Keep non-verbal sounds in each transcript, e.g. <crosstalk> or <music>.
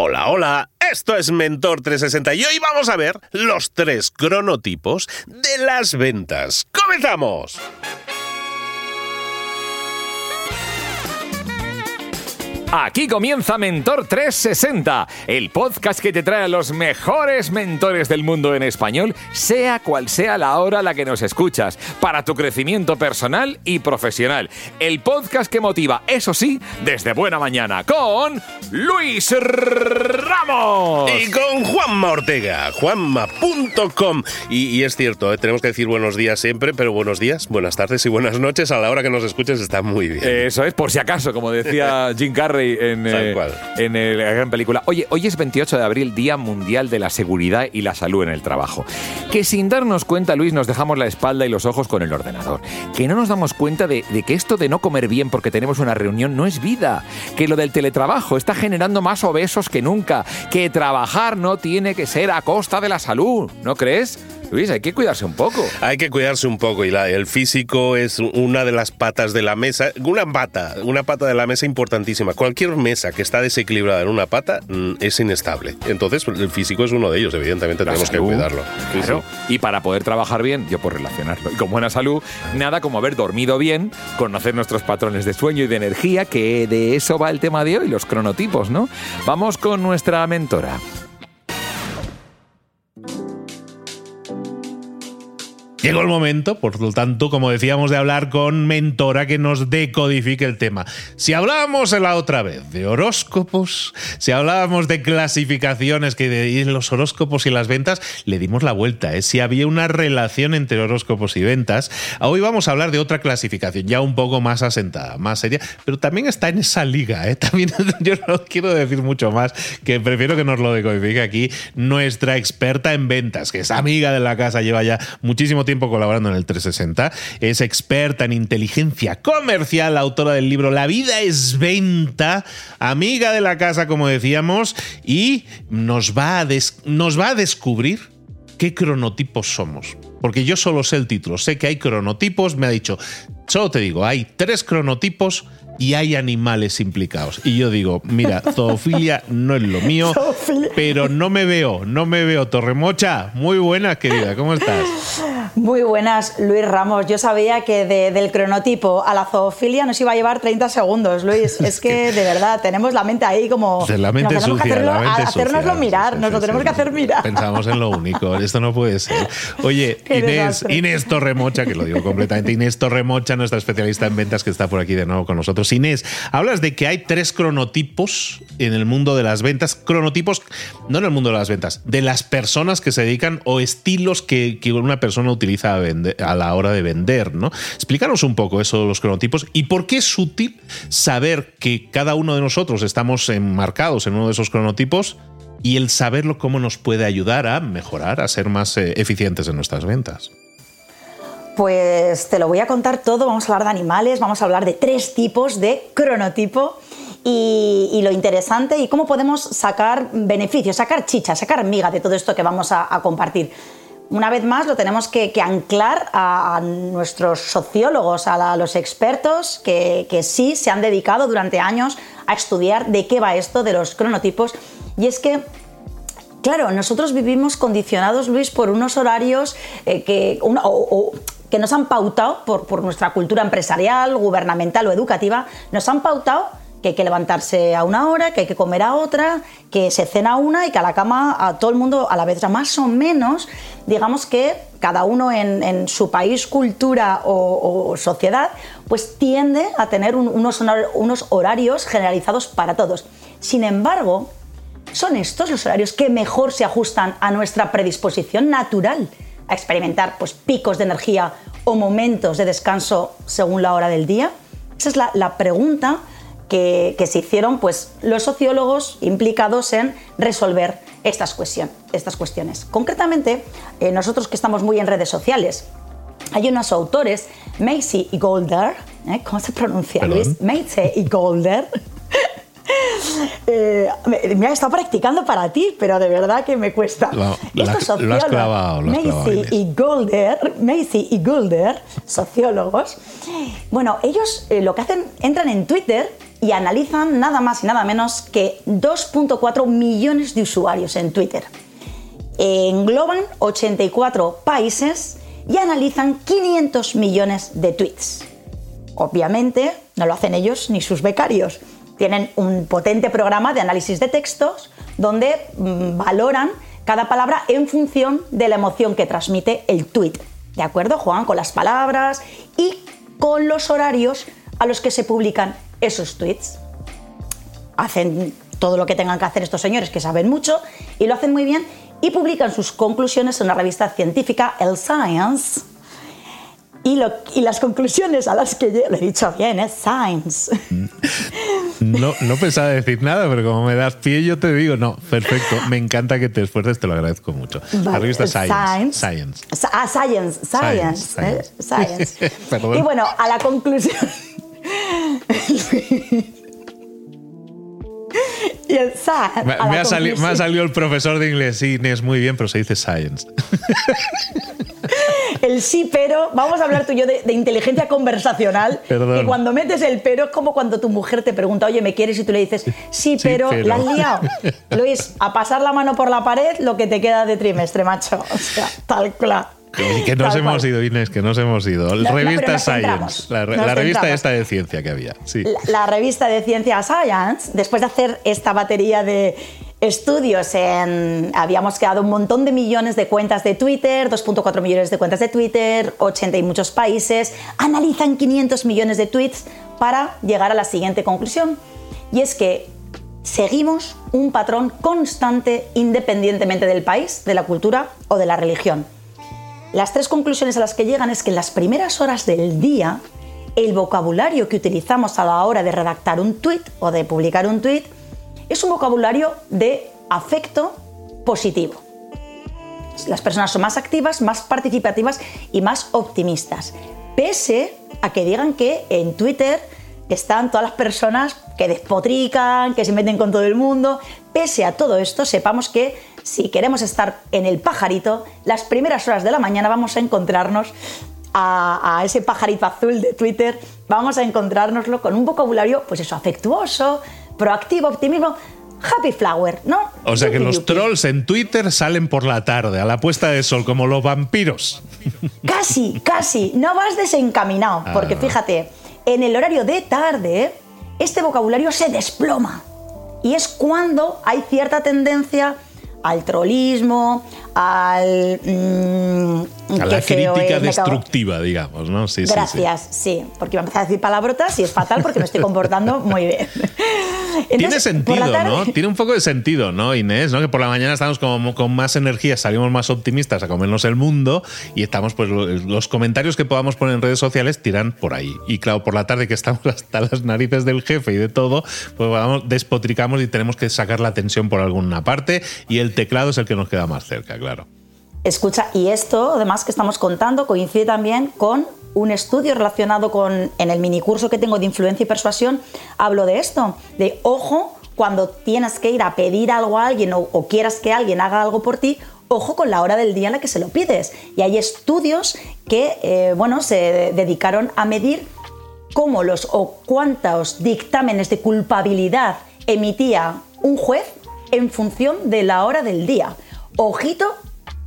Hola, hola, esto es Mentor 360 y hoy vamos a ver los tres cronotipos de las ventas. ¡Comenzamos! Aquí comienza Mentor 360, el podcast que te trae a los mejores mentores del mundo en español, sea cual sea la hora a la que nos escuchas, para tu crecimiento personal y profesional. El podcast que motiva, eso sí, desde buena mañana, con Luis Ramos. Y con Juanma Ortega, juanma.com. Y, y, es cierto, ¿eh? tenemos que decir buenos días siempre, pero buenos días, buenas tardes y buenas noches a la hora que nos escuches está muy bien. Eso es, por si acaso, como decía <laughs> Jim Carrey en, eh, en el, la gran película. Oye, hoy es 28 de abril, Día Mundial de la Seguridad y la Salud en el Trabajo. Que sin darnos cuenta, Luis, nos dejamos la espalda y los ojos con el ordenador. Que no nos damos cuenta de, de que esto de no comer bien porque tenemos una reunión no es vida. Que lo del teletrabajo está generando más obesos que nunca. Que trabajar no tiene que ser a costa de la salud. ¿No crees? Luis, hay que cuidarse un poco. Hay que cuidarse un poco y la, el físico es una de las patas de la mesa, una pata, una pata de la mesa importantísima. Cualquier mesa que está desequilibrada en una pata mm, es inestable. Entonces, el físico es uno de ellos, evidentemente La tenemos salud, que cuidarlo. Sí, Claro. sí. Y para poder trabajar bien, yo por relacionarlo, y con buena salud, nada como haber dormido bien, conocer nuestros patrones de sueño y de energía, que de eso va el tema de hoy, los cronotipos, ¿no? Vamos con nuestra mentora. Llegó el momento, por lo tanto, como decíamos, de hablar con mentora que nos decodifique el tema. Si hablábamos la otra vez de horóscopos, si hablábamos de clasificaciones que de los horóscopos y las ventas, le dimos la vuelta, ¿eh? si había una relación entre horóscopos y ventas. Hoy vamos a hablar de otra clasificación, ya un poco más asentada, más seria, pero también está en esa liga. ¿eh? <laughs> También <laughs> yo no quiero decir mucho más, que prefiero que nos lo decodifique aquí nuestra experta en ventas, que es amiga de la casa, lleva ya muchísimo tiempo colaborando en el 360, es experta en inteligencia comercial, autora del libro La vida es venta, amiga de la casa, como decíamos, y nos va a, des- nos va a descubrir qué cronotipos somos. Porque yo solo sé el título, sé que hay cronotipos, me ha dicho, solo te digo, hay tres cronotipos y hay animales implicados. Y yo digo, mira, <laughs> zoofilia no es lo mío, pero no me veo, no me veo. Torremocha, muy buena, querida, ¿cómo estás? <laughs> <laughs> Muy buenas, Luis Ramos. Yo sabía que de- del cronotipo a la zoofilia nos iba a llevar 30 segundos, Luis. <laughs> Es que de verdad tenemos la mente ahí como. La mente nos tenemos que sucia, hacerlo- la mente hacérnoslo sucia. mirar, Sí, nos sí, lo sí, tenemos que hacer mirar. Pensamos en lo único, esto no puede ser. Oye, <laughs> Qué Inés, desastre. Inés Torremocha, que lo digo completamente, Inés Torremocha, nuestra especialista en ventas que está por aquí de nuevo con nosotros. Inés, hablas de que hay tres cronotipos en el mundo de las ventas, cronotipos, no en el mundo de las ventas, de las personas que se dedican o estilos que, que una persona utiliza a, la hora de vender, ¿no? Explícanos un poco eso de los cronotipos y por qué es útil saber que cada uno de nosotros estamos enmarcados en uno de esos cronotipos y el saberlo cómo nos puede ayudar a mejorar, a ser más eh, eficientes en nuestras ventas. Pues te lo voy a contar todo. Vamos a hablar de animales, vamos a hablar de tres tipos de cronotipo y, lo interesante y cómo podemos sacar beneficios, sacar chicha, sacar miga de todo esto que vamos a compartir. Una vez más, lo tenemos que, anclar a, nuestros sociólogos, a, los expertos que, sí se han dedicado durante años a estudiar de qué va esto de los cronotipos. Y es que Claro, nosotros vivimos condicionados, Luis, por unos horarios eh, que, que nos han pautado por nuestra cultura empresarial, gubernamental o educativa, nos han pautado que hay que levantarse a una hora, que hay que comer a otra, que se cena a una y que a la cama a todo el mundo a la vez. Más o menos, digamos que cada uno en, su país, cultura o, sociedad, pues tiende a tener un- unos, horarios generalizados para todos. Sin embargo, son estos los horarios que mejor se ajustan a nuestra predisposición natural a experimentar pues, picos de energía o momentos de descanso según la hora del día? Esa es la pregunta que, que se hicieron pues, los sociólogos implicados en resolver estas, cuestión- estas cuestiones. Concretamente, eh, nosotros que estamos muy en redes sociales, hay unos autores, Macy y Golder, ¿eh? ¿cómo se pronuncia, Perdón. Luis? Macy y Golder. <laughs> Eh, me, me he estado practicando para ti, pero de verdad que me cuesta. Lo- Estos sociólogos, clavado, Macy y Golder, Macy y Golder, sociólogos, bueno, ellos eh, lo que hacen, entran en Twitter y analizan nada más y nada menos que 2.4 millones de usuarios en Twitter. Engloban 84 países y analizan 500 millones de tweets. Obviamente no lo hacen ellos ni sus becarios. Tienen un potente programa de análisis de textos donde mm, valoran cada palabra en función de la emoción que transmite el tweet. ¿De acuerdo? Juegan con las palabras y con los horarios a los que se publican esos tweets. Hacen todo lo que tengan que hacer estos señores que saben mucho y lo hacen muy bien y publican sus conclusiones en una revista científica, El Science. Y, las conclusiones a las que yo, lo he dicho bien, es Science. No, no pensaba decir nada, pero como me das pie, yo te digo, no, perfecto, me encanta que te esfuerces, te lo agradezco mucho. la revista Science. Science. Ah, Science, Science. Science. ¿eh? <laughs> y bueno, a la conclusión. Y el science. Me, ha salido, el profesor de inglés. Sí, Inés, muy bien, pero se dice science. el sí, pero. Vamos a hablar tú y yo de, inteligencia conversacional. Perdón. Que cuando metes el pero es como cuando tu mujer te pregunta, oye, ¿me quieres? Y tú le dices, sí, pero, ¿la has liado? <laughs> Luis, a pasar la mano por la pared lo que te queda de trimestre, macho. O sea, tal cual. Que, <laughs> nos hemos ido, Inés, que nos hemos ido. La revista Science, la, revista esta de ciencia que había. Sí. La, revista de ciencia Science, después de hacer esta batería de estudios en... Habíamos quedado un montón de millones de cuentas de Twitter, 2.4 millones de cuentas de Twitter, 80 y muchos países, analizan 500 millones de tweets para llegar a la siguiente conclusión. Y es que seguimos un patrón constante independientemente del país, de la cultura o de la religión. Las tres conclusiones a las que llegan es que en las primeras horas del día, el vocabulario que utilizamos a la hora de redactar un tweet o de publicar un tweet es un vocabulario de afecto positivo. Las personas son más activas, más participativas y más optimistas. Pese a que digan que en Twitter están todas las personas que despotrican, que se meten con todo el mundo. Pese a todo esto, sepamos que si queremos estar en el pajarito, las primeras horas de la mañana vamos a encontrarnos a, ese pajarito azul de Twitter, vamos a encontrárnoslo con un vocabulario, pues eso, afectuoso, proactivo, optimismo. Happy Flower, ¿no? O sea que los trolls en Twitter salen por la tarde, a la puesta de sol, como los vampiros. Casi, casi. No vas desencaminado, porque ah. fíjate, en el horario de tarde, este vocabulario se desploma. Y es cuando hay cierta tendencia al trollismo, al... Mm, a la crítica destructiva, digamos, ¿no? Sí, Gracias, sí, porque iba a empezar a decir palabrotas y es fatal porque me estoy comportando muy bien. <laughs> Tiene sentido, ¿no? Tiene un poco de sentido, ¿no, Inés? ¿no? Que por la mañana estamos como con más energía, salimos más optimistas a comernos el mundo y estamos, pues, los comentarios que podamos poner en redes sociales tiran por ahí. Y claro, por la tarde que estamos <laughs> hasta las narices del jefe y de todo, pues vamos, despotricamos y tenemos que sacar la tensión por alguna parte y el teclado es el que nos queda más cerca, claro. Escucha, y esto además que estamos contando coincide también con un estudio relacionado con, en el minicurso que tengo de influencia y persuasión, hablo de esto, de ojo cuando tienes que ir a pedir algo a alguien o, quieras que alguien haga algo por ti, ojo con la hora del día en la que se lo pides. Y hay estudios que, eh, bueno, se dedicaron a medir cómo los o cuántos dictámenes de culpabilidad emitía un juez en función de la hora del día. Ojito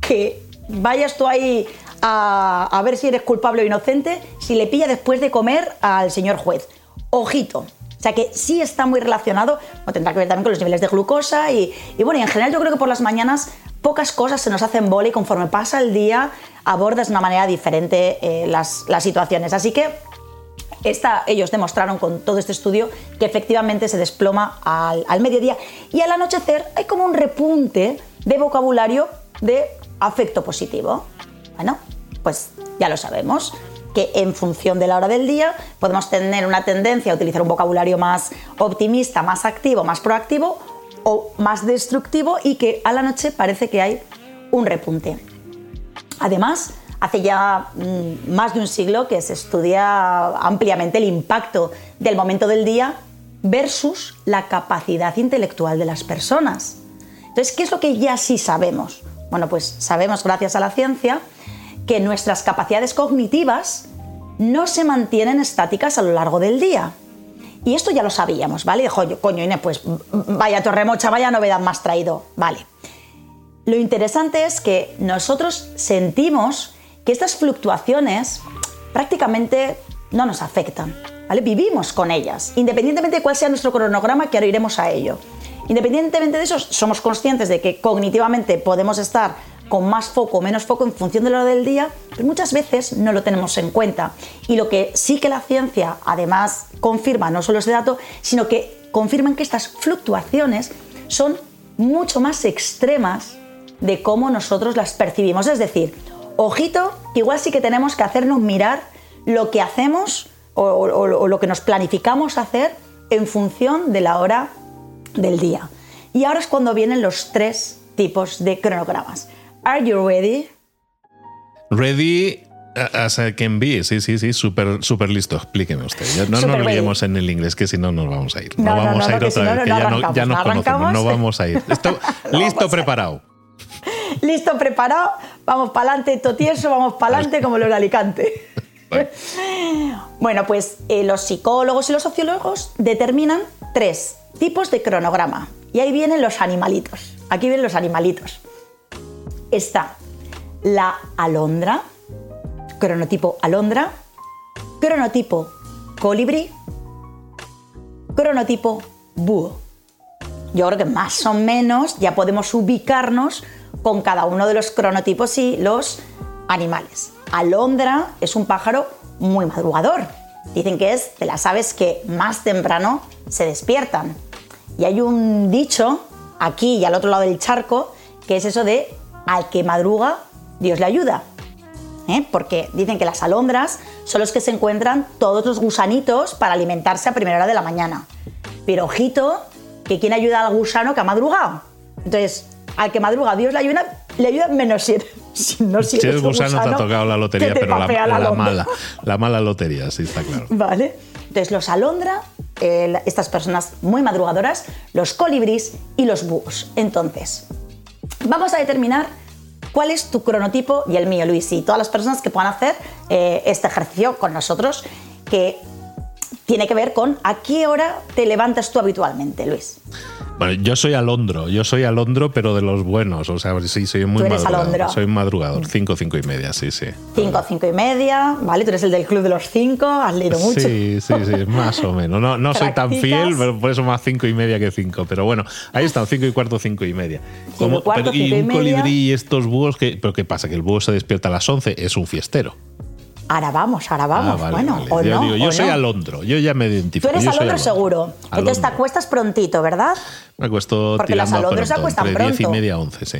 que vayas tú ahí a, ver si eres culpable o inocente si le pilla después de comer al señor juez. Ojito. O sea que sí está muy relacionado, tendrá que ver también con los niveles de glucosa y, bueno, y en general yo creo que por las mañanas pocas cosas se nos hacen bola y conforme pasa el día abordas de una manera diferente eh, las, situaciones. Así que esta, ellos demostraron con todo este estudio que efectivamente se desploma al, al mediodía y al anochecer hay como un repunte de vocabulario de afecto positivo. Bueno, pues ya lo sabemos que en función de la hora del día podemos tener una tendencia a utilizar un vocabulario más optimista, más activo, más proactivo o más destructivo y que a la noche parece que hay un repunte. Además, hace ya mm, más de un siglo que se estudia ampliamente el impacto del momento del día versus la capacidad intelectual de las personas. Entonces, ¿qué es lo que ya sí sabemos? Bueno, pues sabemos gracias a la ciencia que nuestras capacidades cognitivas no se mantienen estáticas a lo largo del día Y esto ya lo sabíamos, ¿vale? Dijo, coño, Inés, pues vaya torremocha, vaya novedad más traído. Vale. Lo interesante es que nosotros sentimos que estas fluctuaciones prácticamente no nos afectan, ¿vale? Vivimos con ellas, independientemente de cuál sea nuestro cronograma, que ahora iremos a ello. Independientemente de eso, somos conscientes de que cognitivamente podemos estar con más foco o menos foco en función de lo del día, pero muchas veces no lo tenemos en cuenta. Y lo que sí que la ciencia además confirma, no solo ese dato, sino que confirman que estas fluctuaciones son mucho más extremas de cómo nosotros las percibimos. Es decir, ojito, igual sí que tenemos que hacernos mirar lo que hacemos o, lo que nos planificamos hacer en función de la hora del día. Y ahora es cuando vienen los tres tipos de cronogramas. Are you ready? Ready as I can be, sí, sí, sí, súper super listo. Explíqueme usted. no nos liemos en el inglés, que si no nos vamos a ir. No, vamos a ir otra vez, que ya, no, ya nos conocemos, no vamos a ir. <laughs> listo, preparado. <laughs> listo, preparado, vamos para adelante, totieso, vamos para adelante como lo de Alicante. <laughs> bueno, pues eh, los psicólogos y los sociólogos determinan tres tipos de cronograma. Y ahí vienen los animalitos. Aquí vienen los animalitos. Está la alondra, cronotipo alondra, cronotipo colibrí, cronotipo búho. Yo creo que más o menos ya podemos ubicarnos con cada uno de los cronotipos y los animales. Alondra es un pájaro muy madrugador. Dicen que es de las aves que más temprano se despiertan. Y hay un dicho aquí y al otro lado del charco que es eso de al que madruga, Dios le ayuda. ¿Eh? Porque dicen que las alondras son los que se encuentran todos los gusanitos para alimentarse a primera hora de la mañana. Pero ojito, que quién ayuda al gusano que ha madrugado. Entonces, al que madruga Dios le ayuda, le ayuda menos si, si no si, eres gusano, te ha tocado la lotería, pero la, mala, la mala lotería, sí está claro. Vale. Entonces los alondra, estas personas muy madrugadoras, los colibris y los búhos. Entonces, vamos a determinar cuál es tu cronotipo y el mío, Luis, y todas las personas que puedan hacer eh, este ejercicio con nosotros, que tiene que ver con a qué hora te levantas tú habitualmente, Luis. Bueno, yo soy alondro, yo soy alondro, pero de los buenos. O sea, sí, soy muy ¿Tú madrugador. Soy madrugador, 5, 5 y media, sí, sí. 5, 5 y media, ¿vale? Tú eres el del club de los 5, has leído mucho. Sí, sí, sí, <laughs> más o menos. No, no soy tan fiel, pero por eso más 5 y media que 5. Pero bueno, ahí están, 5 y cuarto, 5 y media. Como, y, cuarto, y, y un colibrí y estos búhos, que, ¿pero qué pasa? Que el búho se despierta a las 11, es un fiestero. Ahora vamos, ahora vamos. Ah, bueno, o yo, no, digo, yo soy alondro, yo ya me identifico. Tú eres alondro, seguro. Entonces te acuestas prontito, ¿verdad? Me acuesto Porque las alondros se acuestan entre pronto. 10 y media, 11, sí.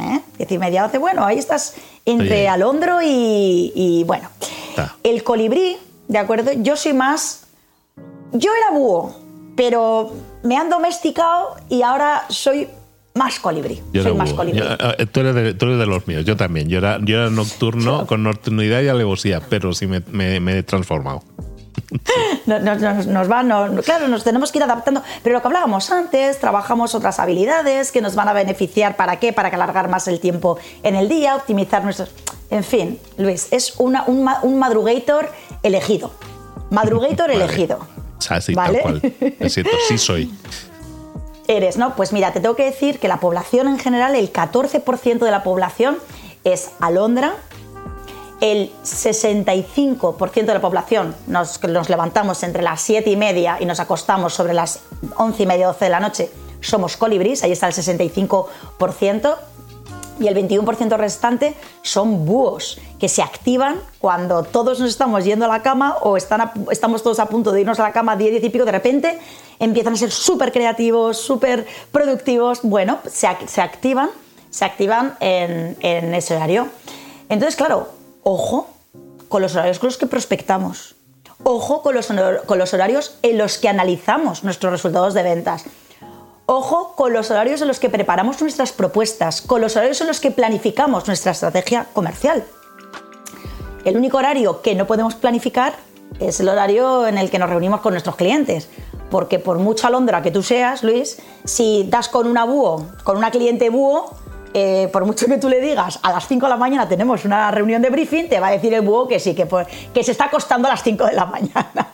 ¿Eh? 10 y media, 11. Bueno, ahí estás entre alondro y, y bueno. El colibrí, ¿de acuerdo? Yo soy más... Yo era búho, pero me han domesticado y ahora soy más colibrí. Yo soy más colibrí. Yo, eh, tú, eres de, tú, eres de, los míos, yo también. Yo era, yo era nocturno, Sí. con nocturnidad y alevosía, pero sí me, me, me he transformado. <laughs> Nos, nos, nos va, no, claro, nos tenemos que ir adaptando. Pero lo que hablábamos antes, trabajamos otras habilidades que nos van a beneficiar. ¿Para qué? Para alargar más el tiempo en el día, optimizar nuestros. En fin, Luis, es una, un, un madrugator elegido. Madrugator Vale. elegido. O sea, sí, ¿Vale? tal cual. Es cierto, sí soy. <laughs> Eres, ¿no? Pues mira, te tengo que decir que la población en general, el 14% de la población es alondra, el 65% de la población nos, nos levantamos entre las 7 y media y nos acostamos sobre las 11 y media, 12 de la noche, somos colibríes, ahí está el 65%, y el 21% restante son búhos, que se activan cuando todos nos estamos yendo a la cama o están estamos todos a punto de irnos a la cama 10, 10 y pico, de repente empiezan a ser súper creativos, súper productivos. Bueno, se, se activan, se activan en, en ese horario. Entonces, claro, ojo con los horarios con los que prospectamos. Ojo con los, con los horarios en los que analizamos nuestros resultados de ventas. Ojo con los horarios en los que preparamos nuestras propuestas, con los horarios en los que planificamos nuestra estrategia comercial. El único horario que no podemos planificar es el horario en el que nos reunimos con nuestros clientes. Porque por mucha alondra que tú seas, Luis, si das con una búho, con una cliente búho, eh, por mucho que tú le digas, a las 5 de la mañana tenemos una reunión de briefing, te va a decir el búho que sí, que, pues, que se está acostando a las 5 de la mañana.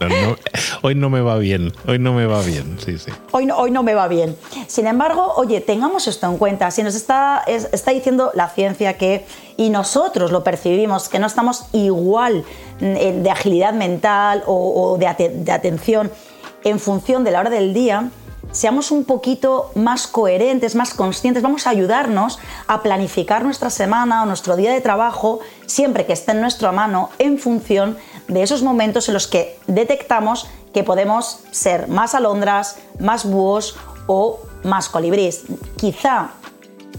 <laughs> hoy no me va bien, hoy no me va bien, sí, sí. Hoy no, hoy no me va bien. Sin embargo, oye, tengamos esto en cuenta. Si nos está, está diciendo la ciencia que, y nosotros lo percibimos, que no estamos igual mm, de agilidad mental o, de, de atención en función de la hora del día, seamos un poquito más coherentes, más conscientes, vamos a ayudarnos a planificar nuestra semana o nuestro día de trabajo siempre que esté en nuestra mano en función de esos momentos en los que detectamos que podemos ser más alondras, más búhos o más colibrís. Quizá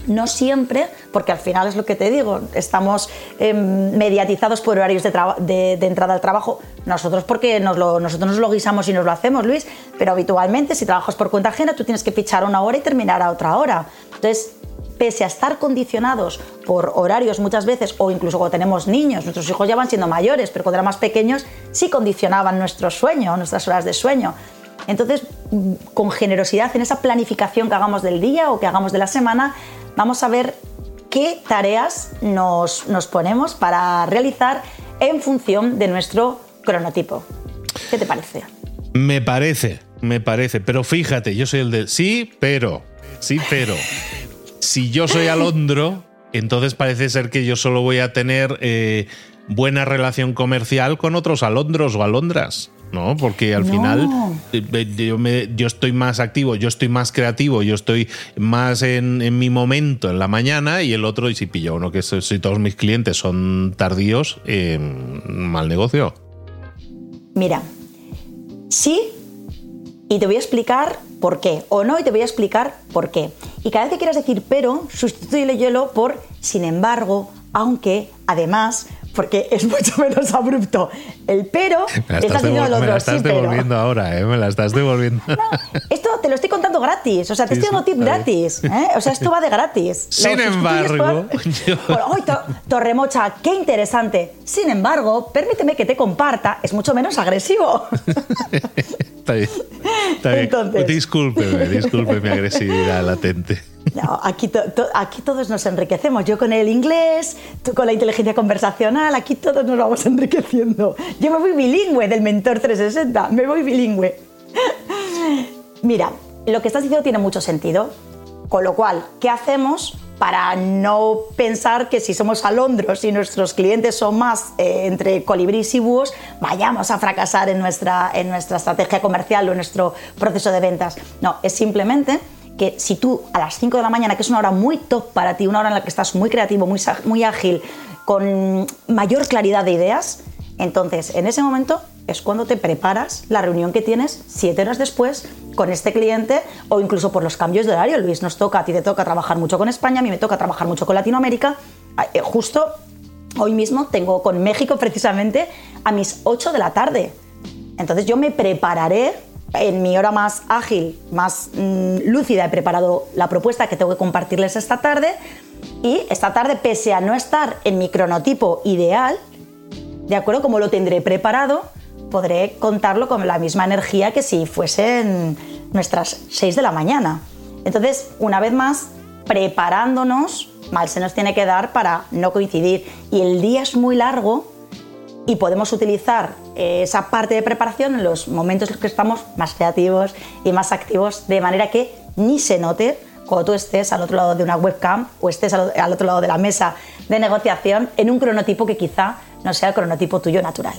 no siempre, porque al final es lo que te digo, estamos em, mediatizados por horarios de, entrada al trabajo, nosotros porque nosotros nos lo guisamos y nos lo hacemos, Luis, pero habitualmente si trabajas por cuenta ajena tú tienes que fichar una hora y terminar a otra hora. Entonces, pese a estar condicionados por horarios muchas veces, o incluso cuando tenemos niños, nuestros hijos ya van siendo mayores, pero cuando eran más pequeños sí condicionaban nuestro sueño, nuestras horas de sueño. Entonces, con generosidad en esa planificación que hagamos del día o que hagamos de la semana, vamos a ver qué tareas nos, ponemos para realizar en función de nuestro cronotipo. ¿Qué te parece? Me parece, me parece. Pero fíjate, yo soy el de sí, pero. Sí, pero. Si yo soy alondro, entonces parece ser que yo solo voy a tener eh, buena relación comercial con otros alondros o alondras. ¿No? Porque al final eh, yo, estoy más activo, yo estoy más creativo, yo estoy más en, mi momento en la mañana y el otro, y si pillo uno que si todos mis clientes son tardíos, eh, mal negocio. Mira, sí, y te voy a explicar por qué, o no, y te voy a explicar por qué. Y cada vez que quieras decir pero, sustituye hielo por sin embargo, aunque, además, porque es mucho menos abrupto. El pero estás <laughs> Me la estás devolviendo ahora, ¿eh? Me la estás devolviendo. <laughs> esto te lo estoy contando gratis. O sea, te estoy dando tip gratis. ¿eh? O sea, esto va de gratis. <laughs> Sin embargo. Torremocha, qué interesante. Sin embargo, permíteme que te comparta, es mucho menos agresivo. está bien. Está bien. discúlpeme, disculpe mi agresividad latente. Aquí todos nos enriquecemos. Yo con el inglés, tú con la inteligencia conversacional, aquí todos nos vamos enriqueciendo. Yo me voy bilingüe del Mentor 360, me voy bilingüe. Mira, lo que estás diciendo tiene mucho sentido. Con lo cual, ¿qué hacemos para no pensar que si somos alondros y nuestros clientes son más eh, entre colibrís y búhos, vayamos a fracasar en nuestra, en nuestra estrategia comercial o en nuestro proceso de ventas? No, es simplemente que si tú a las 5 de la mañana, que es una hora muy top para ti, una hora en la que estás muy creativo, muy, muy ágil, con mayor claridad de ideas, entonces en ese momento es cuando te preparas la reunión que tienes siete horas después con este cliente o incluso por los cambios de horario. Luis, nos toca, a ti te toca trabajar mucho con España, a mí me toca trabajar mucho con Latinoamérica. Eh, justo hoy mismo tengo con México precisamente a mis 8 de la tarde. Entonces yo me prepararé en mi hora más ágil, más mm, lúcida, he preparado la propuesta que tengo que compartirles esta tarde y esta tarde, pese a no estar en mi cronotipo ideal, de acuerdo, como lo tendré preparado, podré contarlo con la misma energía que si fuesen nuestras 6 de la mañana. Entonces, una vez más, preparándonos, mal se nos tiene que dar para no coincidir. Y el día es muy largo y podemos utilizar esa parte de preparación en los momentos en los que estamos más creativos y más activos, de manera que ni se note cuando tú estés al otro lado de una webcam o estés al otro lado de la mesa de negociación en un cronotipo que quizá no sea el cronotipo tuyo natural.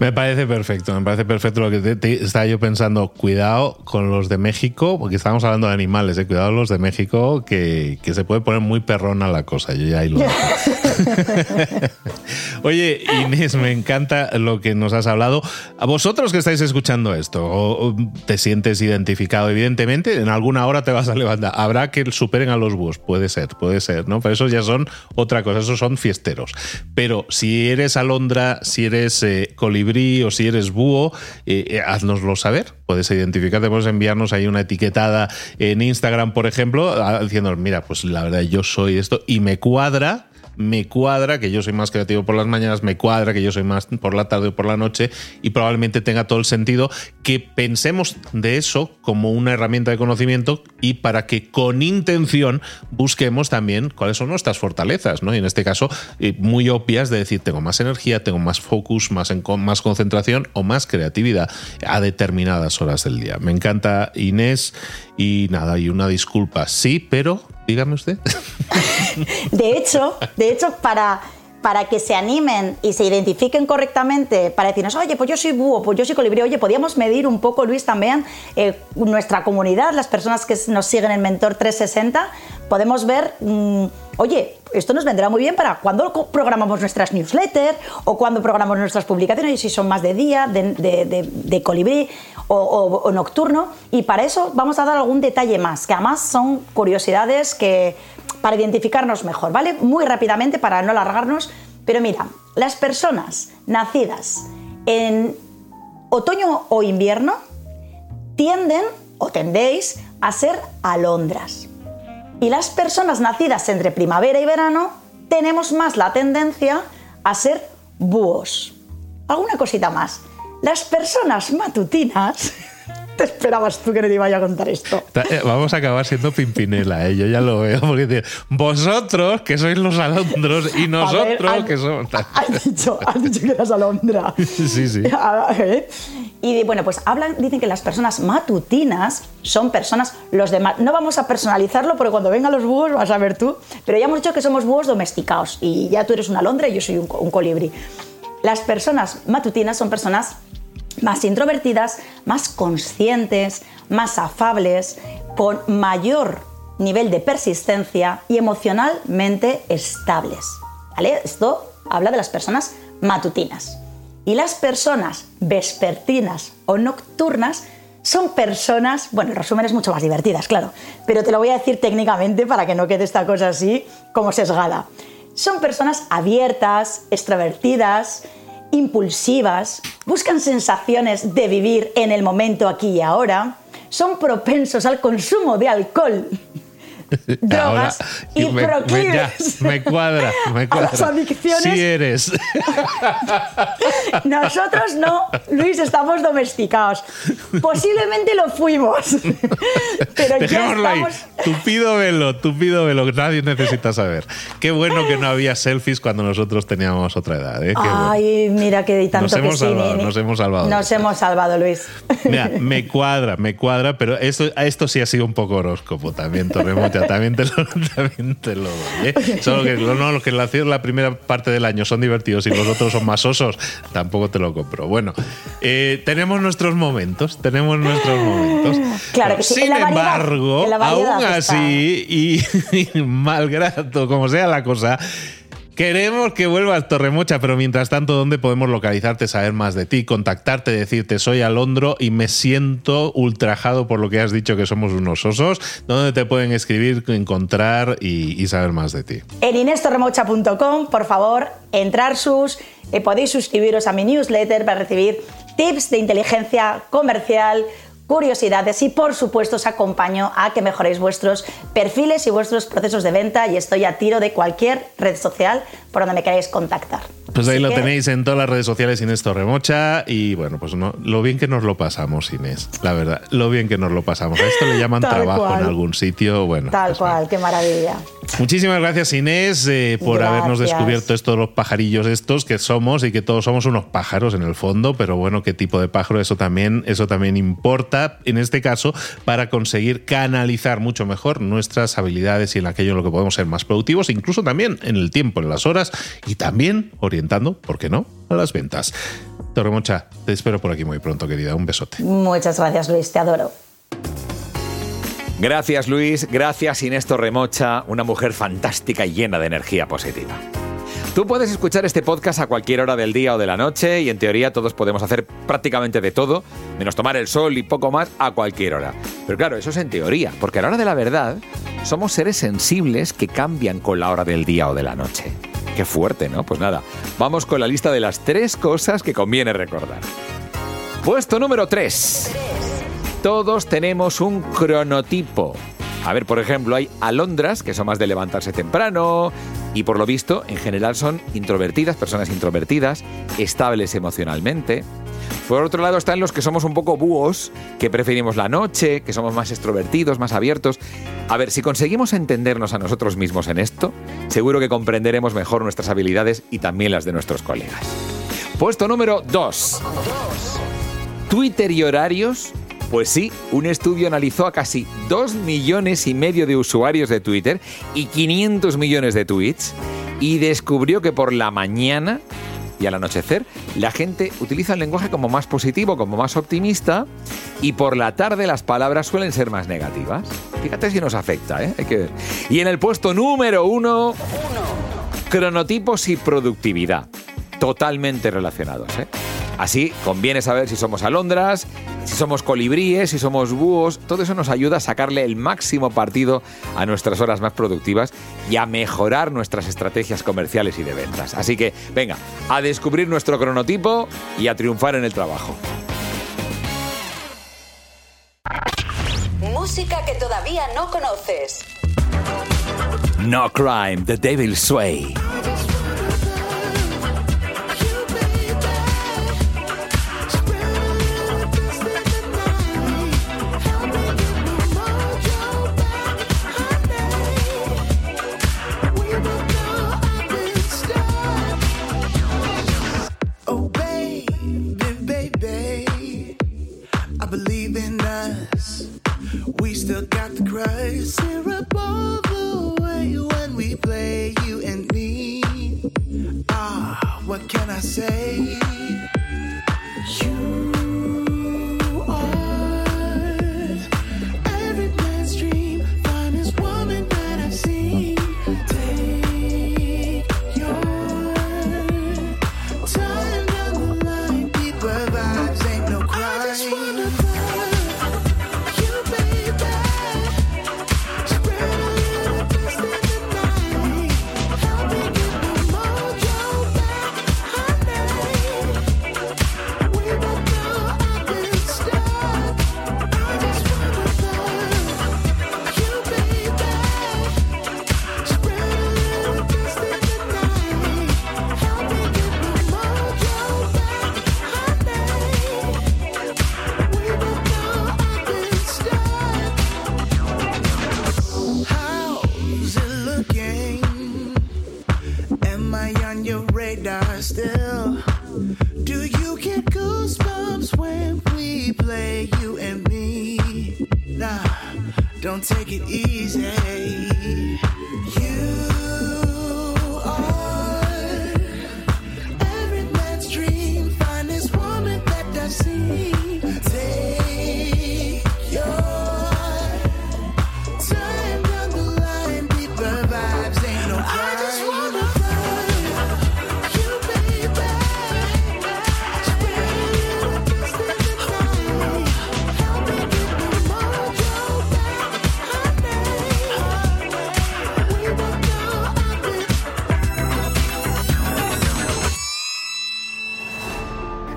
Me parece perfecto, me parece perfecto lo que te, estaba yo pensando. Cuidado con los de México, porque estábamos hablando de animales, ¿eh? cuidado con los de México, que, se puede poner muy perrona la cosa. Yo ya ahí lo <laughs> <laughs> Oye, Inés, me encanta lo que nos has hablado. A vosotros que estáis escuchando esto, te sientes identificado, evidentemente, en alguna hora te vas a levantar. Habrá que superen a los búhos, puede ser, puede ser, ¿no? Pero esos ya son otra cosa, esos son fiesteros. Pero si eres alondra, si eres eh, colibrí o si eres búho, eh, eh, haznoslo saber. Puedes identificarte, puedes enviarnos ahí una etiquetada en Instagram, por ejemplo, diciendo, mira, pues la verdad yo soy esto y me cuadra me cuadra que yo soy más creativo por las mañanas, me cuadra que yo soy más por la tarde o por la noche y probablemente tenga todo el sentido que pensemos de eso como una herramienta de conocimiento y para que con intención busquemos también cuáles son nuestras fortalezas, ¿no? Y en este caso, eh, muy obvias de decir, tengo más energía, tengo más focus, más, más concentración o más creatividad a determinadas horas del día. Me encanta Inés y nada, y una disculpa, sí, pero dígame usted. <laughs> De hecho, de hecho, para para que se animen y se identifiquen correctamente, para decirnos, oye, pues yo soy búho, pues yo soy colibrí, oye, podíamos medir un poco, Luis, también eh, nuestra comunidad, las personas que nos siguen en Mentor 360, podemos ver, mm, oye, esto nos vendrá muy bien para cuando programamos nuestras newsletters o cuando programamos nuestras publicaciones, si son más de día, de, colibrí o, nocturno. Y para eso vamos a dar algún detalle más, que además son curiosidades que para identificarnos mejor, ¿vale? Muy rápidamente para no alargarnos, pero mira, las personas nacidas en otoño o invierno tienden o tendéis a ser alondras. Y las personas nacidas entre primavera y verano tenemos más la tendencia a ser búhos. Alguna cosita más. Las personas matutinas te esperabas tú que no te iba a contar esto? Eh, vamos a acabar siendo Pimpinela, ¿eh? yo ya lo veo. Porque vosotros, que sois los alondros, y <laughs> nosotros, que somos. <laughs> Has dicho, has dicho que eras alondra. <laughs> sí, sí. Y bueno, pues hablan, dicen que las personas matutinas son personas, los demás. No vamos a personalizarlo porque cuando vengan los búhos vas a ver tú, pero ya hemos dicho que somos búhos domesticados y ya tú eres una alondra y yo soy un, un colibrí. Las personas matutinas son personas más introvertidas, más conscientes, más afables, con mayor nivel de persistencia y emocionalmente estables. ¿Vale? Esto habla de las personas matutinas. Y las personas vespertinas o nocturnas son personas, bueno, el resumen es mucho más divertidas, claro, pero te lo voy a decir técnicamente para que no quede esta cosa así como sesgada. Son personas abiertas, extrovertidas, impulsivas, buscan sensaciones de vivir en el momento aquí y ahora, son propensos al consumo de alcohol <laughs> drogas y me, proclives. Me, cuadra, me cuadra. las adicciones. Sí eres. <laughs> Nosotros no, Luis, estamos domesticados. Posiblemente lo fuimos. <laughs> Pero Dejémoslo ya estamos... ahí. Tupido velo, tupido velo. Nadie necesita saber. Qué bueno que no había selfies cuando nosotros teníamos otra edad. ¿eh? Ay, mira que tanto nos hemos que salvado, Nos hemos salvado. Nos hemos salvado, Luis. Mira, me cuadra, me cuadra, pero esto, esto sí ha sido un poco horóscopo también, También te lo, <laughs> también te lo doy. ¿eh? Solo que no, los que nacieron la primera parte del año son divertidos y los otros son más osos, tampoco te lo compro. Bueno, eh, tenemos nuestros momentos, tenemos nuestros momentos. Claro que sí. Sin embargo, aún así, y, y <laughs> malgrato como sea la cosa, Queremos que vuelvas Torremocha, pero mientras tanto, ¿dónde podemos localizarte, saber más de ti, contactarte, decirte soy Alondro y me siento ultrajado por lo que has dicho que somos unos osos? ¿Dónde te pueden escribir, encontrar y, saber más de ti? En inestorremocha.com, por favor, entrar sus, eh, podéis suscribiros a mi newsletter para recibir tips de inteligencia comercial curiosidades y por supuesto os acompaño a que mejoréis vuestros perfiles y vuestros procesos de venta y estoy a tiro de cualquier red social por donde me queráis contactar. Pues ahí lo tenéis en todas las redes sociales Inés Torremocha y bueno, pues no, lo bien que nos lo pasamos Inés, la verdad, lo bien que nos lo pasamos. A esto le llaman <laughs> trabajo en algún sitio, bueno. Tal pues cual, qué maravilla. Muchísimas gracias Inés eh, por habernos descubierto estos los pajarillos estos que somos y que todos somos unos pájaros en el fondo, pero bueno, qué tipo de pájaro, eso también, eso también importa en este caso para conseguir canalizar mucho mejor nuestras habilidades y en aquello en lo que podemos ser más productivos, incluso también en el tiempo, en las horas y también orientar ¿por qué no?, a las ventas. Torremocha, te espero por aquí muy pronto, querida. Un besote. Muchas gracias, Luis. Te adoro. Gracias, Luis. Gracias, Inés Torremocha, una mujer fantástica y llena de energía positiva. Tú puedes escuchar este podcast a cualquier hora del día o de la noche y en teoría todos podemos hacer prácticamente de todo, menos tomar el sol y poco más a cualquier hora. Pero claro, eso es en teoría, porque a la hora de la verdad somos seres sensibles que cambian con la hora del día o de la noche. Qué fuerte, ¿no? Pues nada, vamos con la lista de las tres cosas que conviene recordar. Puesto número 3. Todos tenemos un cronotipo. A ver, por ejemplo, hay alondras, que son más de levantarse temprano, Y por lo visto, en general son introvertidas, personas introvertidas, estables emocionalmente. Por otro lado están los que somos un poco búhos, que preferimos la noche, que somos más extrovertidos, más abiertos. A ver, si conseguimos entendernos a nosotros mismos en esto, seguro que comprenderemos mejor nuestras habilidades y también las de nuestros colegas. Puesto número 2. Twitter y horarios pues sí, un estudio analizó a casi 2 millones y medio de usuarios de Twitter y 500 millones de tweets y descubrió que por la mañana y al anochecer la gente utiliza el lenguaje como más positivo, como más optimista y por la tarde las palabras suelen ser más negativas. Fíjate si nos afecta, ¿eh? Y en el puesto número uno, cronotipos y productividad. Totalmente relacionados, ¿eh? Así conviene saber si somos alondras, si somos colibríes, si somos búhos, todo eso nos ayuda a sacarle el máximo partido a nuestras horas más productivas y a mejorar nuestras estrategias comerciales y de ventas. Así que, venga, a descubrir nuestro cronotipo y a triunfar en el trabajo. Música que todavía no conoces. No Crime, The Devil Sway.